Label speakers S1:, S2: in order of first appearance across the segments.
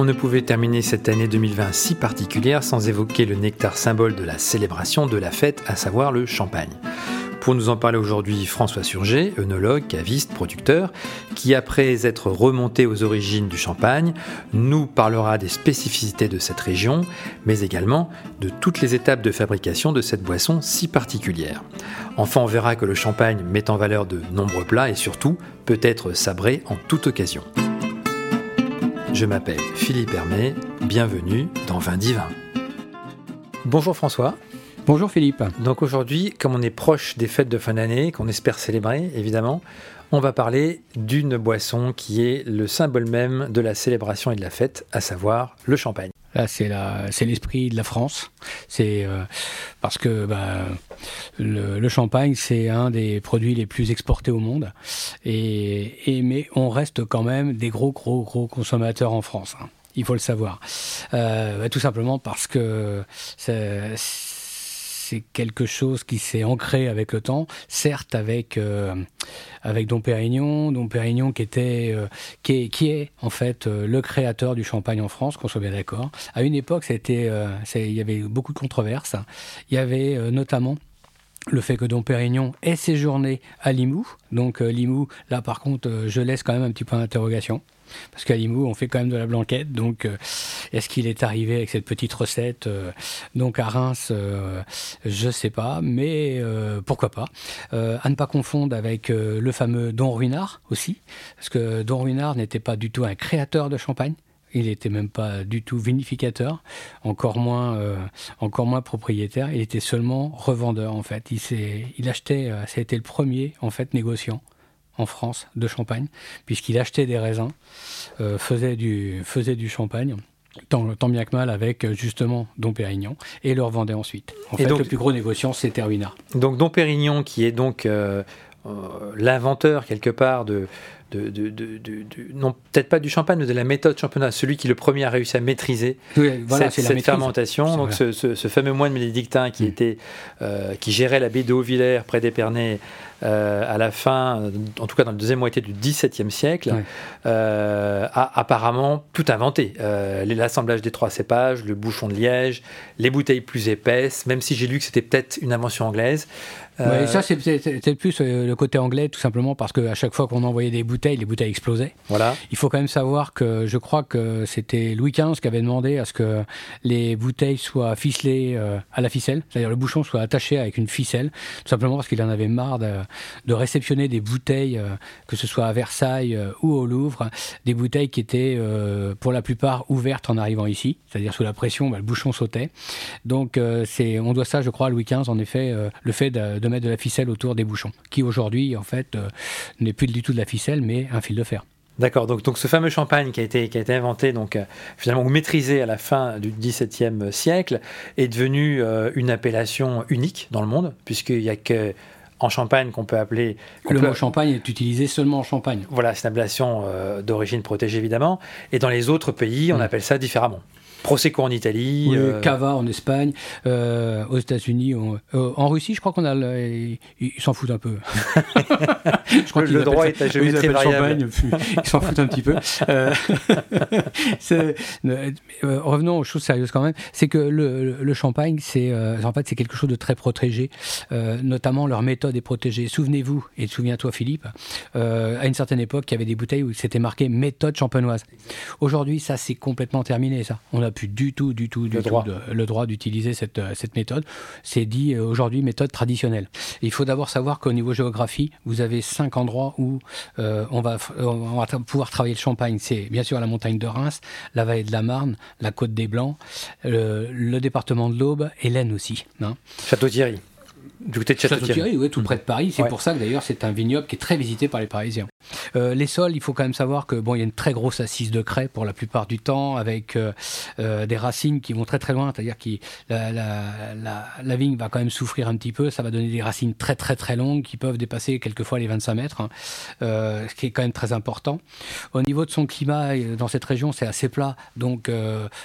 S1: On ne pouvait terminer cette année 2020 si particulière sans évoquer le nectar symbole de la célébration de la fête, à savoir le champagne. Pour nous en parler aujourd'hui, François Surgé, œnologue, caviste, producteur, qui après être remonté aux origines du champagne, nous parlera des spécificités de cette région, mais également de toutes les étapes de fabrication de cette boisson si particulière. Enfin, on verra que le champagne met en valeur de nombreux plats et surtout peut être sabré en toute occasion. Je m'appelle Philippe Hermé, bienvenue dans Vin Divin. Bonjour François.
S2: Bonjour Philippe.
S1: Donc aujourd'hui, comme on est proche des fêtes de fin d'année, qu'on espère célébrer évidemment, on va parler d'une boisson qui est le symbole même de la célébration et de la fête, à savoir le champagne.
S2: Là, c'est l'esprit de la France. C'est euh, parce que bah, le, champagne, c'est un des produits les plus exportés au monde. Et, mais on reste quand même des gros, gros, gros consommateurs en France. Hein. Il faut le savoir. Euh, bah, tout simplement parce que c'est c'est quelque chose qui s'est ancré avec le temps, certes avec euh, avec Dom Pérignon, Dom Pérignon qui était euh, qui, est, qui est en fait euh, le créateur du champagne en France, qu'on soit bien d'accord. À une époque, il y avait beaucoup de controverses. Il y avait notamment le fait que Dom Pérignon ait séjourné à Limoux. Donc Limoux, là par contre, je laisse quand même un petit point d'interrogation. Parce qu'à Limoux, on fait quand même de la blanquette. Donc, euh, est-ce qu'il est arrivé avec cette petite recette euh, Donc, à Reims, euh, je ne sais pas, mais pourquoi pas. à ne pas confondre avec le fameux Don Ruinard aussi. Parce que Don Ruinard n'était pas du tout un créateur de champagne. Il n'était même pas du tout vinificateur, encore moins, encore moins propriétaire. Il était seulement revendeur en fait. Il, il achetait, ça a été le premier en fait négociant en France de champagne, puisqu'il achetait des raisins, euh, faisait, du, faisait du champagne. Tant, tant, bien que mal avec justement Dom Pérignon et le revendait ensuite. En fait, le plus gros négociant, c'était Ruinard.
S1: Donc Dom Pérignon, qui est donc euh, euh, l'inventeur quelque part de, de, non peut-être pas du champagne, mais de la méthode championnat, celui qui le premier a réussi à maîtriser cette, fermentation. Donc ce, fameux moine bénédictin qui mm. était, qui gérait l'abbaye de Hauvillers près d'Épernay euh, à la fin, en tout cas dans la deuxième moitié du XVIIe siècle, euh, a apparemment tout inventé. Euh, l'assemblage des trois cépages, le bouchon de liège, les bouteilles plus épaisses, même si j'ai lu que c'était peut-être une invention anglaise.
S2: Ouais, ça, c'est plus le côté anglais, tout simplement parce qu'à chaque fois qu'on envoyait des bouteilles, les bouteilles explosaient.
S1: Voilà.
S2: Il faut quand même savoir que je crois que c'était Louis XV qui avait demandé à ce que les bouteilles soient ficelées à la ficelle, c'est-à-dire le bouchon soit attaché avec une ficelle, tout simplement parce qu'il en avait marre de, de réceptionner des bouteilles, euh, que ce soit à Versailles euh, ou au Louvre, des bouteilles qui étaient euh, pour la plupart ouvertes en arrivant ici, c'est-à-dire sous la pression, bah, le bouchon sautait. Donc c'est, on doit ça, je crois, à Louis XV, en effet, le fait de, mettre de la ficelle autour des bouchons, qui aujourd'hui, en fait, n'est plus du tout de la ficelle, mais un fil de fer.
S1: D'accord, donc, donc ce fameux champagne qui a été, qui a été inventé, donc finalement maîtrisé à la fin du XVIIe siècle, est devenu une appellation unique dans le monde, puisqu'il n'y a que en Champagne qu'on peut appeler.
S2: Le mot Champagne est utilisé seulement en Champagne.
S1: Voilà, c'est une appellation euh, d'origine protégée évidemment. Et dans les autres pays, on mm. appelle ça différemment. Prosecco en Italie.
S2: Euh, Cava en Espagne, euh, aux États-Unis, euh, en Russie, je crois qu'on a. ils s'en foutent un peu.
S1: je crois le droit est à géométrie variable.
S2: ils s'en foutent un petit peu. revenons aux choses sérieuses quand même. C'est que le, le champagne, c'est en fait c'est quelque chose de très protégé. notamment leur méthode est protégée. Souvenez-vous et souviens-toi Philippe, à une certaine époque, il y avait des bouteilles où c'était marqué méthode champenoise. Aujourd'hui, ça c'est complètement terminé. Ça, on a plus du tout, du tout, du le droit, le droit d'utiliser cette, euh, cette méthode. C'est dit euh, aujourd'hui méthode traditionnelle. il faut d'abord savoir qu'au niveau géographie, vous avez cinq endroits où euh, on, va, on va pouvoir travailler le champagne. C'est bien sûr la montagne de Reims, la vallée de la Marne, la côte des Blancs, le, département de l'Aube et l'Aisne aussi.
S1: Hein. Château-Thierry.
S2: Du côté de Château-Thierry, oui, tout près de Paris. C'est pour ça que d'ailleurs c'est un vignoble qui est très visité par les Parisiens. Euh, les sols, il faut quand même savoir que bon, il y a une très grosse assise de craie pour la plupart du temps, avec euh, euh, des racines qui vont très très loin, c'est-à-dire que la, vigne va quand même souffrir un petit peu. Ça va donner des racines très très très longues qui peuvent dépasser quelquefois les 25 mètres, hein. ce qui est quand même très important. Au niveau de son climat, dans cette région, c'est assez plat, donc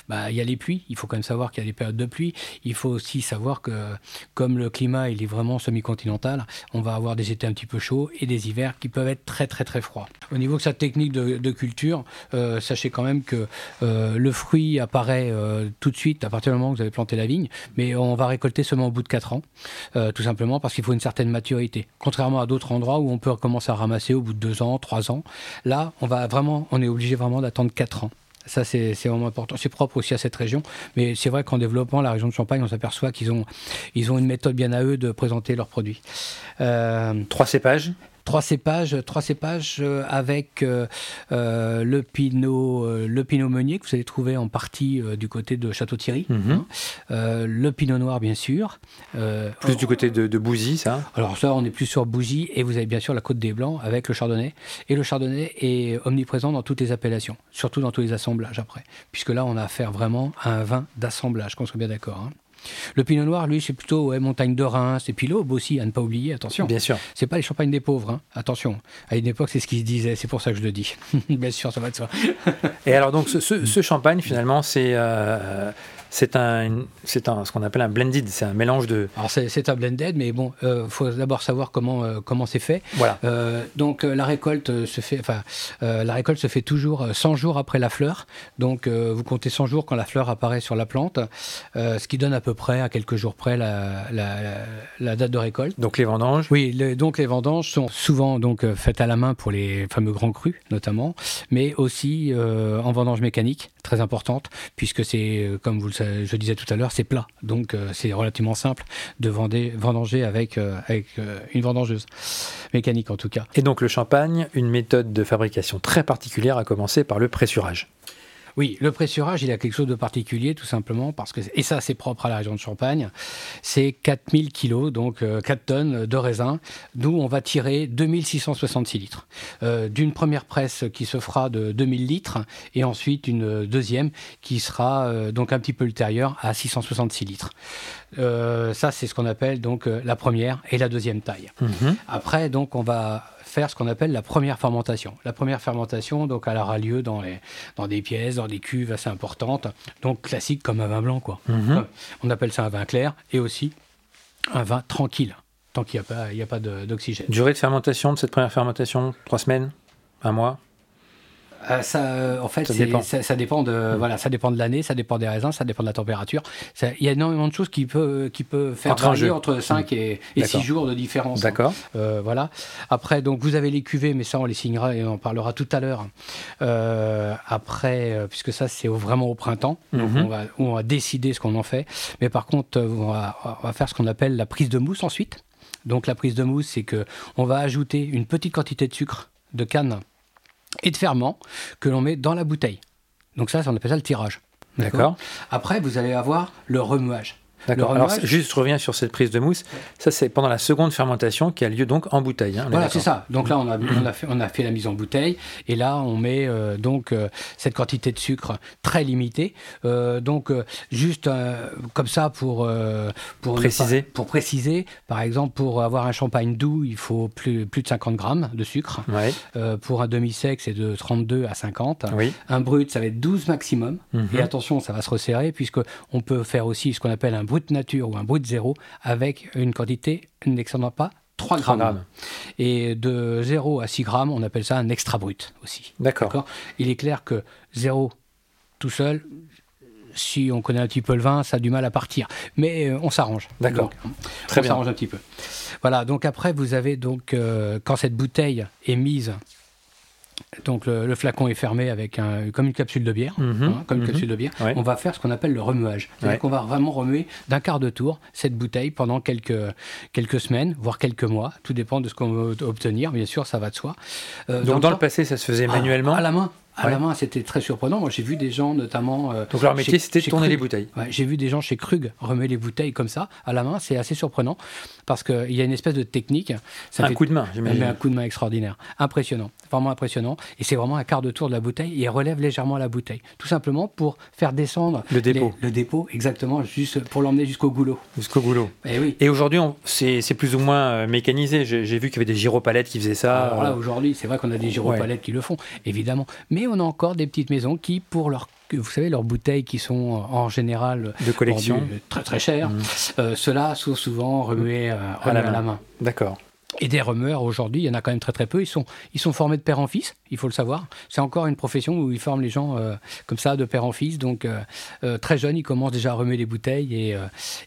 S2: bah, il y a les pluies. Il faut quand même savoir qu'il y a des périodes de pluie. Il faut aussi savoir que comme le climat est vraiment semi-continental, on va avoir des étés un petit peu chauds et des hivers qui peuvent être très très très froid. Au niveau de sa technique de, culture, sachez quand même que le fruit apparaît tout de suite à partir du moment où vous avez planté la vigne, mais on va récolter seulement au bout de 4 ans, tout simplement parce qu'il faut une certaine maturité. Contrairement à d'autres endroits où on peut commencer à ramasser au bout de 2 ans, 3 ans, là, on va vraiment, on est obligé vraiment d'attendre 4 ans. Ça, c'est vraiment important. C'est propre aussi à cette région. Mais c'est vrai qu'en développant la région de Champagne, on s'aperçoit qu'ils ont, ils ont une méthode bien à eux de présenter leurs produits.
S1: Euh, Trois cépages
S2: trois cépages, trois cépages euh, avec euh, euh, le pinot, le pinot meunier que vous allez trouver en partie du côté de Château-Thierry, mhm. hein. le pinot noir bien sûr.
S1: plus du côté de, Bouzy, ça?
S2: Alors ça, on est plus sur Bouzy et vous avez bien sûr la Côte des Blancs avec le Chardonnay. Et le Chardonnay est omniprésent dans toutes les appellations, surtout dans tous les assemblages après, puisque là, on a affaire vraiment à un vin d'assemblage, qu'on soit bien d'accord. Hein. Le pinot noir, lui, c'est plutôt ouais, montagne de Reims et puis l'aube aussi, à ne pas oublier, attention.
S1: Bien sûr.
S2: C'est pas les champagnes des pauvres, hein. attention. À une époque, c'est ce qui se disait, c'est pour ça que je le dis. Bien sûr, ça va de soi.
S1: et alors, donc, ce, champagne, finalement, c'est. Euh, c'est un, c'est un, ce qu'on appelle un blended, c'est un mélange de.
S2: Alors c'est, un blended, mais bon, il euh, faut d'abord savoir comment euh, comment c'est fait.
S1: Voilà.
S2: Euh, donc la récolte se fait, enfin la récolte se fait toujours 100 jours après la fleur. Donc vous comptez 100 jours quand la fleur apparaît sur la plante, ce qui donne à peu près à quelques jours près la, la, date de récolte.
S1: Donc les vendanges.
S2: Oui, donc les vendanges sont souvent donc faites à la main pour les fameux grands crus notamment, mais aussi en vendange mécanique très importante puisque c'est comme vous le savez je disais tout à l'heure, c'est plat. Donc euh, c'est relativement simple de vendanger avec, euh, avec euh, une vendangeuse, mécanique en tout cas.
S1: Et donc le champagne, une méthode de fabrication très particulière, à commencer par le pressurage.
S2: Oui, le pressurage, il a quelque chose de particulier, tout simplement, parce que, et ça, c'est propre à la région de Champagne, c'est 4000 kilos, donc 4 euh, tonnes de raisin, d'où on va tirer 2666 litres. Euh, d'une première presse qui se fera de 2000 litres, et ensuite une deuxième qui sera euh, donc un petit peu ultérieure à 666 litres. ça, c'est ce qu'on appelle donc la première et la deuxième taille. Mhm. Après, donc, on va faire ce qu'on appelle la première fermentation. La première fermentation, donc, elle aura lieu dans, les, dans des pièces, dans des cuves assez importantes, donc classique comme un vin blanc, quoi. Mhm. On appelle ça un vin clair et aussi un vin tranquille, tant qu'il n'y a pas, il a pas d'oxygène.
S1: Durée de fermentation de cette première fermentation, trois semaines, un mois?
S2: Euh, ça, en fait, ça dépend. Ça, dépend de mm. voilà, ça dépend de l'année, ça dépend des raisins, ça dépend de la température. Il y a énormément de choses qui peuvent qui peut faire entre varier entre 5 mm. et, 6 jours de différence.
S1: Hein. D'accord.
S2: Euh, voilà. Après, donc vous avez les cuvées, mais ça on les signera et on en parlera tout à l'heure. Euh, après, puisque ça c'est vraiment au printemps, on, va, on va décider ce qu'on en fait. Mais par contre, on va, on va faire ce qu'on appelle la prise de mousse ensuite. Donc la prise de mousse, c'est que on va ajouter une petite quantité de sucre de canne et de ferment que l'on met dans la bouteille. Donc ça, on appelle ça le tirage.
S1: D'accord.
S2: Après, vous allez avoir le remuage.
S1: D'accord. Alors, juste, je reviens sur cette prise de mousse. Ça, c'est pendant la seconde fermentation qui a lieu donc en bouteille. Hein,
S2: voilà, c'est ça. Donc là, on a, on, a fait, on a fait la mise en bouteille. Et là, on met euh, donc euh, cette quantité de sucre très limitée. Euh, donc, juste comme ça pour,
S1: pour préciser.
S2: pour préciser, par exemple, pour avoir un champagne doux, il faut plus, plus de 50 grammes de sucre.
S1: Ouais.
S2: pour un demi-sec, c'est de 32 à 50.
S1: Oui.
S2: Un brut, ça va être 12 maximum. Mhm. Et attention, ça va se resserrer, puisqu'on peut faire aussi ce qu'on appelle un brut brut nature ou un brut zéro avec une quantité n'excédant pas 3 grammes. Et de 0 à 6 grammes, on appelle ça un extra brut aussi.
S1: D'accord.
S2: Il est clair que 0 tout seul, si on connaît un petit peu le vin, ça a du mal à partir. Mais euh, on s'arrange.
S1: D'accord.
S2: Très on s'arrange un petit peu. Voilà, donc après, vous avez donc, euh, quand cette bouteille est mise donc le, flacon est fermé avec un, comme une capsule de bière, mhm. hein, comme une mhm. capsule de bière. On va faire ce qu'on appelle le remuage. C'est-à-dire qu'on va vraiment remuer d'un quart de tour cette bouteille pendant quelques, quelques semaines, voire quelques mois. Tout dépend de ce qu'on veut obtenir. Bien sûr, ça va de soi.
S1: Euh, Donc dans, le, passé, ça se faisait ah, manuellement
S2: à la main à la main, c'était très surprenant. Moi, j'ai vu des gens, notamment.
S1: Euh, Donc, leur métier, c'était de tourner les bouteilles.
S2: j'ai vu des gens chez Krug remuer les bouteilles comme ça, à la main. C'est assez surprenant parce qu'il y a une espèce de technique.
S1: Ça un coup de main,
S2: j'imagine. Un coup de main extraordinaire. Impressionnant. Vraiment impressionnant. Et c'est vraiment un quart de tour de la bouteille et relève légèrement la bouteille. Tout simplement pour faire descendre.
S1: Le dépôt.
S2: le dépôt, exactement, juste pour l'emmener jusqu'au goulot.
S1: Jusqu'au goulot.
S2: Et, eh oui.
S1: et aujourd'hui, c'est plus ou moins euh, mécanisé. J'ai vu qu'il y avait des gyropalettes qui faisaient ça.
S2: Alors là, aujourd'hui, c'est vrai qu'on a des gyropalettes qui le font, évidemment. Mais on a encore des petites maisons qui, pour leur vous savez, leurs bouteilles qui sont en général
S1: de collection
S2: très très chères, mmh. euh, ceux-là sont souvent remués, euh, à, la, main.
S1: D'accord.
S2: Et des rumeurs, aujourd'hui, il y en a quand même très très peu. Ils sont, ils sont formés de père en fils, il faut le savoir. C'est encore une profession où ils forment les gens euh, comme ça, de père en fils. Donc, euh, euh, très jeunes, ils commencent déjà à remuer les bouteilles et,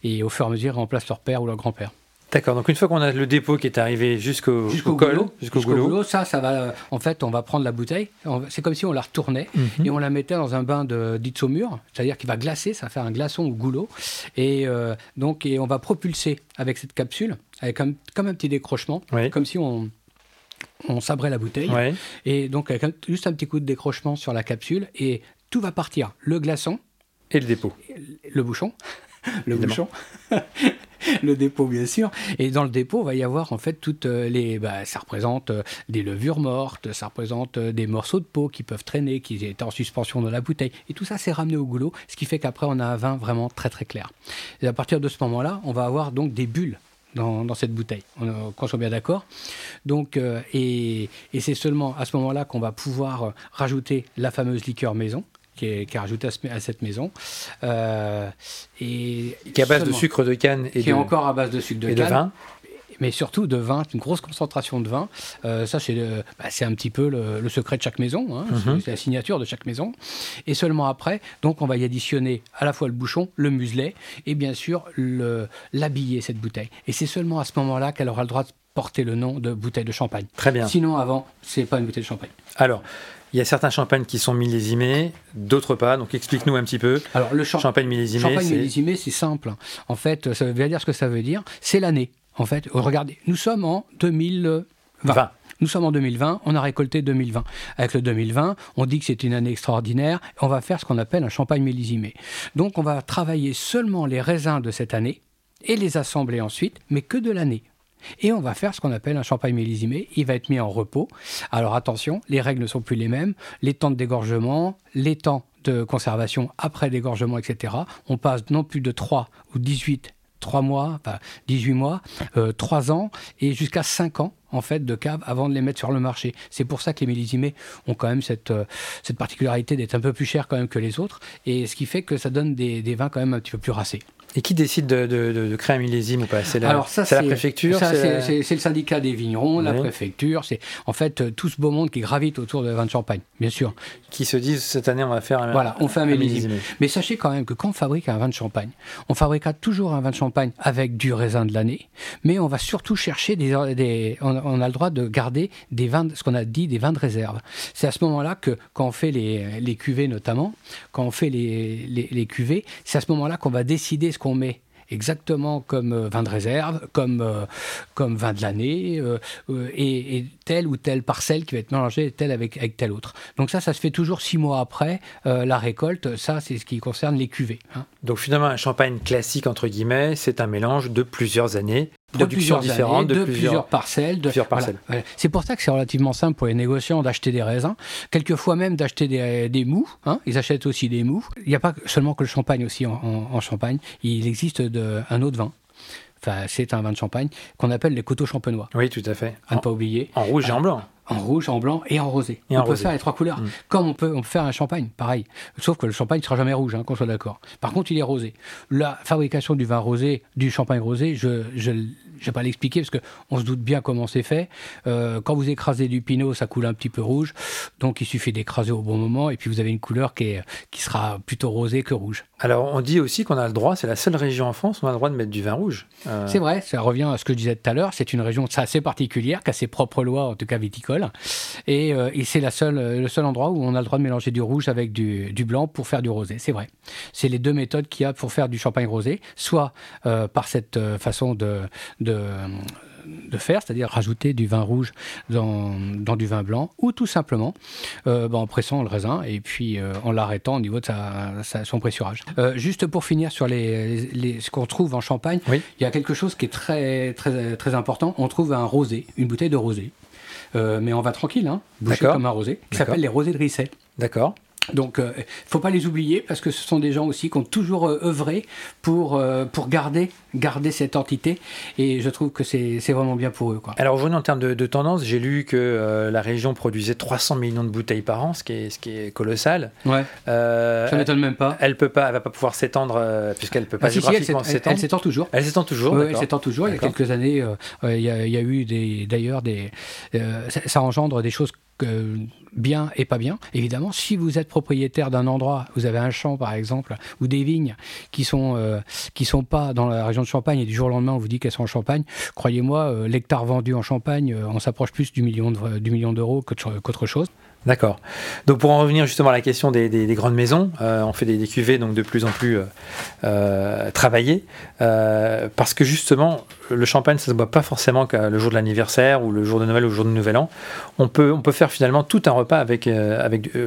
S2: et au fur et à mesure, ils remplacent leur père ou leur grand-père.
S1: D'accord, donc une fois qu'on a le dépôt qui est arrivé jusqu'au
S2: jusqu'au
S1: col,
S2: jusqu'au goulot, ça, ça va. En fait, on va prendre la bouteille. C'est comme si on la retournait mhm. et on la mettait dans un bain de dit saumure, c'est-à-dire qu'il va glacer, ça va faire un glaçon au goulot, et donc et on va propulser avec cette capsule avec comme, comme un petit décrochement, comme si on, on sabrait la bouteille. Et donc, avec juste un petit coup de décrochement sur la capsule, et tout va partir. Le glaçon.
S1: Et le dépôt.
S2: Le bouchon. Le bouchon. le dépôt, bien sûr. Et dans le dépôt, va y avoir en fait toutes euh, les. Bah, ça représente euh, des levures mortes, ça représente euh, des morceaux de peau qui peuvent traîner, qui étaient en suspension dans la bouteille. Et tout ça, c'est ramené au goulot, ce qui fait qu'après, on a un vin vraiment très très clair. Et à partir de ce moment-là, on va avoir donc des bulles dans, cette bouteille. On, qu'on soit bien d'accord. Donc, et, c'est seulement à ce moment-là qu'on va pouvoir rajouter la fameuse liqueur maison qui est, rajoutée à, cette maison.
S1: Euh, et qui est à base de sucre de canne et
S2: qui est encore à base de sucre de canne. De vin mais surtout de vin, une grosse concentration de vin. Euh, ça, bah, c'est un petit peu le, secret de chaque maison, hein. mhm. c'est la signature de chaque maison. Et seulement après, donc, on va y additionner à la fois le bouchon, le muselet et bien sûr l'habiller, cette bouteille. Et c'est seulement à ce moment-là qu'elle aura le droit de porter le nom de bouteille de champagne.
S1: Très bien.
S2: Sinon, avant, c'est pas une bouteille de champagne.
S1: Alors, il y a certains champagnes qui sont millésimés, d'autres pas. Donc explique-nous un petit peu.
S2: Alors le champagne millésimé, champagne millésimé, c'est simple. En fait, ça veut dire ce que ça veut dire. C'est l'année. En fait, regardez, nous sommes en 2020. Nous sommes en 2020, on a récolté 2020. Avec le 2020, on dit que c'est une année extraordinaire, on va faire ce qu'on appelle un champagne millésimé. Donc on va travailler seulement les raisins de cette année et les assembler ensuite, mais que de l'année. Et on va faire ce qu'on appelle un champagne millésimé. Il va être mis en repos. Alors attention, les règles ne sont plus les mêmes. Les temps de dégorgement, les temps de conservation après dégorgement, etc. On passe non plus de 3 ou 18 3 mois, enfin 18 mois, euh, 3 ans et jusqu'à 5 ans en fait de cave avant de les mettre sur le marché. C'est pour ça que les millésimés ont quand même cette, euh, cette particularité d'être un peu plus chers quand même que les autres et ce qui fait que ça donne des, des vins quand même un petit peu plus racés.
S1: Et qui décide de, de, créer un millésime ou pas? C'est la, Alors ça, c'est la préfecture
S2: C'est le syndicat des vignerons, la préfecture, c'est en fait euh, tout ce beau monde qui gravite autour de vin de champagne, bien sûr.
S1: Qui se disent cette année on va faire un
S2: Voilà, on fait un, millésime. Mais sachez quand même que quand on fabrique un vin de champagne, on fabriquera toujours un vin de champagne avec du raisin de l'année, mais on va surtout chercher des... des on, a le droit de garder des vins, ce qu'on a dit des vins de réserve. C'est à ce moment-là que quand on fait les, cuvées notamment, quand on fait les, cuvées, c'est à ce moment-là qu'on va décider qu'on met exactement comme euh, vin de réserve, comme, euh, comme vin de l'année, euh, et, telle ou telle parcelle qui va être mélangée telle avec, avec telle autre. Donc ça, ça se fait toujours six mois après la récolte. Ça, c'est ce qui concerne les cuvées. Hein.
S1: Donc finalement, un champagne classique, entre guillemets, c'est un mélange de plusieurs années productions différentes,
S2: de, plusieurs, parcelles. De,
S1: plusieurs parcelles.
S2: C'est pour ça que c'est relativement simple pour les négociants d'acheter des raisins, quelquefois même d'acheter des, des, mous. Hein, ils achètent aussi des mous. Il n'y a pas seulement que le champagne aussi en, champagne. Il existe de, un autre vin. Enfin, c'est un vin de champagne qu'on appelle les coteaux champenois.
S1: Oui, tout à fait.
S2: À ne pas oublier.
S1: En rouge et en blanc
S2: en rouge, en blanc et en rosé. on peut faire les trois couleurs. Mm. Comme on peut, on peut faire un champagne, pareil. Sauf que le champagne ne sera jamais rouge, hein, qu'on soit d'accord. Par contre, il est rosé. La fabrication du vin rosé, du champagne rosé, je, je je vais pas l'expliquer parce qu'on se doute bien comment c'est fait. Euh, quand vous écrasez du pinot, ça coule un petit peu rouge. Donc il suffit d'écraser au bon moment et puis vous avez une couleur qui, est, qui sera plutôt rosée que rouge.
S1: Alors on dit aussi qu'on a le droit, c'est la seule région en France où on a le droit de mettre du vin rouge.
S2: Euh, c'est vrai, ça revient à ce que je disais tout à l'heure. C'est une région assez particulière qui a ses propres lois, en tout cas viticoles. Et, euh, et c'est la seule, le seul endroit où on a le droit de mélanger du rouge avec du, du blanc pour faire du rosé. C'est vrai. C'est les deux méthodes qu'il y a pour faire du champagne rosé, soit par cette façon de de, faire, c'est-à-dire rajouter du vin rouge dans, du vin blanc, ou tout simplement euh, bah, en pressant le raisin et puis euh, en l'arrêtant au niveau de son pressurage. Euh, juste pour finir sur les, ce qu'on trouve en Champagne, il y a quelque chose qui est très, très, très important. On trouve un rosé, une bouteille de rosé, mais on va tranquille, hein, comme un rosé, qui s'appelle les rosés de Risset.
S1: D'accord.
S2: Donc, il ne faut pas les oublier parce que ce sont des gens aussi qui ont toujours œuvré pour, pour garder, garder cette entité. Et je trouve que c'est vraiment bien pour eux. Quoi.
S1: Alors aujourd'hui, en termes de, tendance, j'ai lu que la région produisait 300 millions de bouteilles par an, ce qui est, ce qui est colossal.
S2: Ouais. ça m'étonne même pas.
S1: Elle peut pas, elle va pas pouvoir s'étendre puisqu'elle peut pas
S2: ah, géographiquement s'étendre. Elle s'étend toujours.
S1: Elle s'étend toujours.
S2: elle s'étend toujours. Il y a quelques années, il y, a, il y a eu d'ailleurs des, ça engendre des choses bien et pas bien. Évidemment, si vous êtes propriétaire d'un endroit, vous avez un champ par exemple, ou des vignes qui sont euh, qui sont pas dans la région de Champagne et du jour au lendemain on vous dit qu'elles sont en Champagne, croyez-moi, euh, l'hectare vendu en Champagne, euh, on s'approche plus du million du million d'euros qu'autre chose.
S1: D'accord. Donc pour en revenir justement à la question des, grandes maisons, euh, on fait des, cuvées donc de plus en plus euh, euh, travaillées parce que justement le champagne ça se boit pas forcément le jour de l'anniversaire ou le jour de Noël ou le jour de Nouvel An. On peut on peut faire finalement tout un repas avec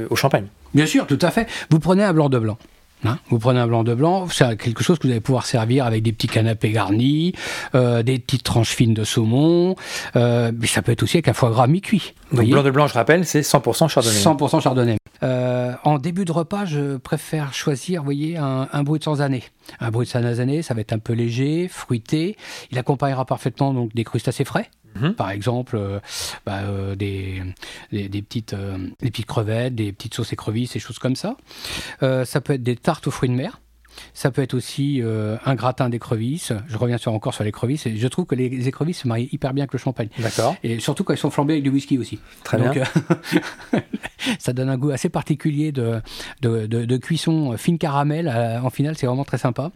S1: au champagne.
S2: Bien sûr, tout à fait. Vous prenez un blanc de blanc. Hein, vous prenez un blanc de blanc, c'est quelque chose que vous allez pouvoir servir avec des petits canapés garnis, euh, des petites tranches fines de saumon, euh, mais ça peut être aussi avec un foie gras mi-cuit.
S1: Donc blanc de blanc, je rappelle, c'est 100% chardonnay.
S2: 100% chardonnay. Euh, en début de repas, je préfère choisir, vous voyez, un, un brut sans année. Un brut sans année, ça va être un peu léger, fruité. Il accompagnera parfaitement donc des crustacés frais. Mhm. Par exemple, euh, bah, euh, des, des, petites, euh, des petites crevettes, des petites sauces écrevisses, des choses comme ça. ça peut être des tartes aux fruits de mer. Ça peut être aussi un gratin d'écrevisses. Je reviens sur, encore sur l'écrevisse. Je trouve que les écrevisses se marient hyper bien avec le champagne.
S1: D'accord.
S2: Et surtout quand elles sont flambées avec du whisky aussi.
S1: Très bien.
S2: ça donne un goût assez particulier de, de, de, cuisson fine caramel. en finale, c'est vraiment très sympa.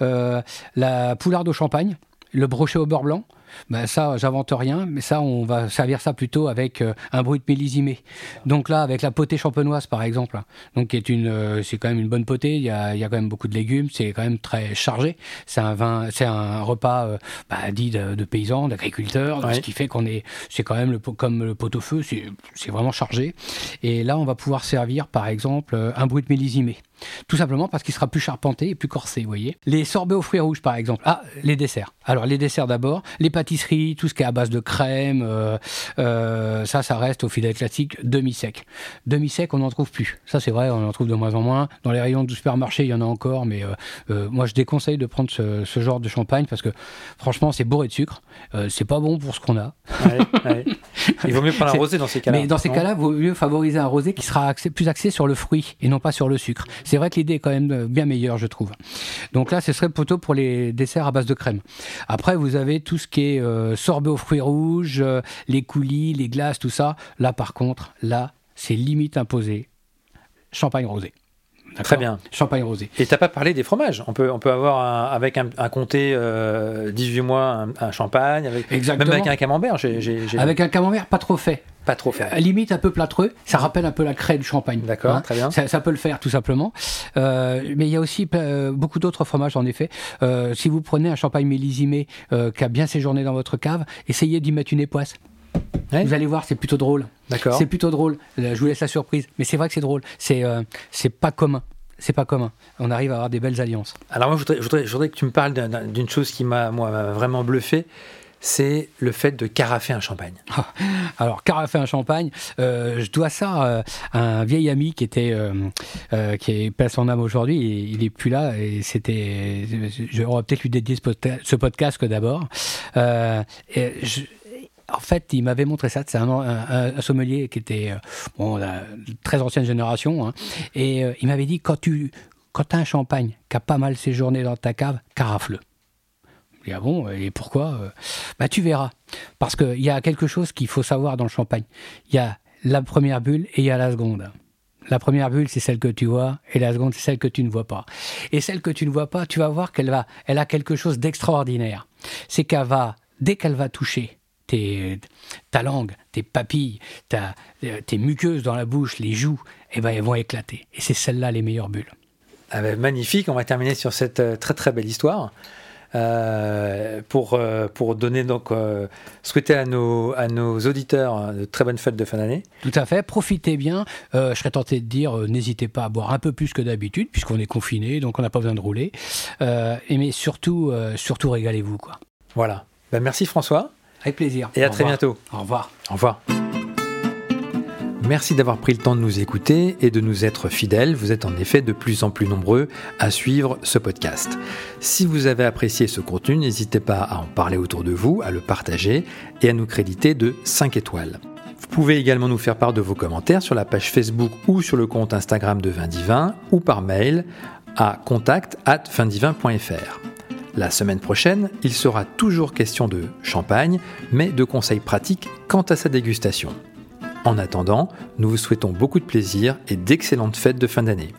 S2: la poularde au champagne, le brochet au beurre blanc. Ben ça, j'invente rien, mais ça, on va servir ça plutôt avec euh, un brut millésimé. Donc là, avec la potée champenoise, par exemple, hein. donc qui est une, euh, c'est quand même une bonne potée. Il y a, y a quand même beaucoup de légumes, c'est quand même très chargé. C'est un vin, c'est un repas euh, bah, dit de, paysans, d'agriculteurs, ce qui fait qu'on est, c'est quand même le, comme le pot-au-feu, c'est vraiment chargé. Et là, on va pouvoir servir, par exemple, un brut millésimé. Tout simplement parce qu'il sera plus charpenté et plus corsé, vous voyez. Les sorbets aux fruits rouges, par exemple. Ah, les desserts. Alors, les desserts d'abord. Les pâtisseries, tout ce qui est à base de crème, euh, euh, ça, ça reste au fidèle classique demi-sec. Demi-sec, on n'en trouve plus. Ça, c'est vrai, on en trouve de moins en moins. Dans les rayons du supermarché, il y en a encore, mais euh, moi, je déconseille de prendre ce, genre de champagne parce que, franchement, c'est bourré de sucre. c'est pas bon pour ce qu'on a.
S1: Il vaut mieux prendre un rosé dans ces cas-là.
S2: Mais dans ces cas-là, il vaut mieux favoriser un rosé qui sera plus axé sur le fruit et non pas sur le sucre. C'est vrai que l'idée est quand même euh, bien meilleure, je trouve. Donc là, ce serait plutôt pour les desserts à base de crème. Après, vous avez tout ce qui est euh, sorbet aux fruits rouges, euh, les coulis, les glaces, tout ça. Là, par contre, là, c'est limite imposé. Champagne rosé.
S1: Très bien.
S2: Champagne rosé.
S1: Et t'as pas parlé des fromages. On peut, on peut avoir avec un, comté 18 mois un, champagne, avec, même avec un camembert.
S2: Avec un camembert pas trop fait.
S1: Pas trop fait.
S2: limite un peu plâtreux. Ça rappelle un peu la craie du champagne.
S1: D'accord, hein. très bien.
S2: Ça, peut le faire tout simplement. Euh, mais il y a aussi euh, beaucoup d'autres fromages en effet. Euh, si vous prenez un champagne millésimé qui a bien séjourné dans votre cave, essayez d'y mettre une époisse. Vous allez voir, c'est plutôt drôle.
S1: D'accord.
S2: C'est plutôt drôle. Je vous laisse la surprise. Mais c'est vrai que c'est drôle. C'est c'est pas commun c'est pas commun. On arrive à avoir des belles alliances.
S1: Alors moi, je voudrais, je voudrais, que tu me parles d'une chose qui m'a moi vraiment bluffé c'est le fait de carafer un champagne.
S2: Ah, alors, carafer un champagne, euh, je dois ça euh, à un vieil ami qui était, euh, qui est pas son âme aujourd'hui, il est plus là, et c'était, j'aurais peut-être lui dédié ce podcast, d'abord. en fait, il m'avait montré ça. C'est un, sommelier qui était bon, la très ancienne génération. Hein, et il m'avait dit quand tu quand as un champagne qui a pas mal séjourné dans ta cave, carafe-le. Ah bon, et pourquoi euh, Bah tu verras. Parce qu'il y a quelque chose qu'il faut savoir dans le champagne. Il y a la première bulle et il y a la seconde. La première bulle, c'est celle que tu vois, et la seconde, c'est celle que tu ne vois pas. Et celle que tu ne vois pas, tu vas voir qu'elle va, elle a quelque chose d'extraordinaire. C'est qu'elle va, dès qu'elle va toucher tes, ta langue, tes papilles, ta, tes muqueuses dans la bouche, les joues, eh ben, elles vont éclater. Et c'est celle-là les meilleures bulles.
S1: Ah ben, magnifique, on va terminer sur cette euh, très très belle histoire. Euh, pour, euh, pour donner donc euh, souhaiter à nos, à nos auditeurs de très bonnes fêtes de fin d'année.
S2: Tout à fait, profitez bien. je serais tenté de dire n'hésitez pas à boire un peu plus que d'habitude puisqu'on est confiné, donc on n'a pas besoin de rouler. et mais surtout, surtout régalez-vous quoi.
S1: Voilà. Ben, merci François.
S2: Avec plaisir.
S1: Et à très bientôt.
S2: Au revoir.
S1: Au revoir. Merci d'avoir pris le temps de nous écouter et de nous être fidèles. Vous êtes en effet de plus en plus nombreux à suivre ce podcast. Si vous avez apprécié ce contenu, n'hésitez pas à en parler autour de vous, à le partager et à nous créditer de 5 étoiles. Vous pouvez également nous faire part de vos commentaires sur la page Facebook ou sur le compte Instagram de Vin Divin ou par mail à contact at La semaine prochaine, il sera toujours question de champagne, mais de conseils pratiques quant à sa dégustation. En attendant, nous vous souhaitons beaucoup de plaisir et d'excellentes fêtes de fin d'année.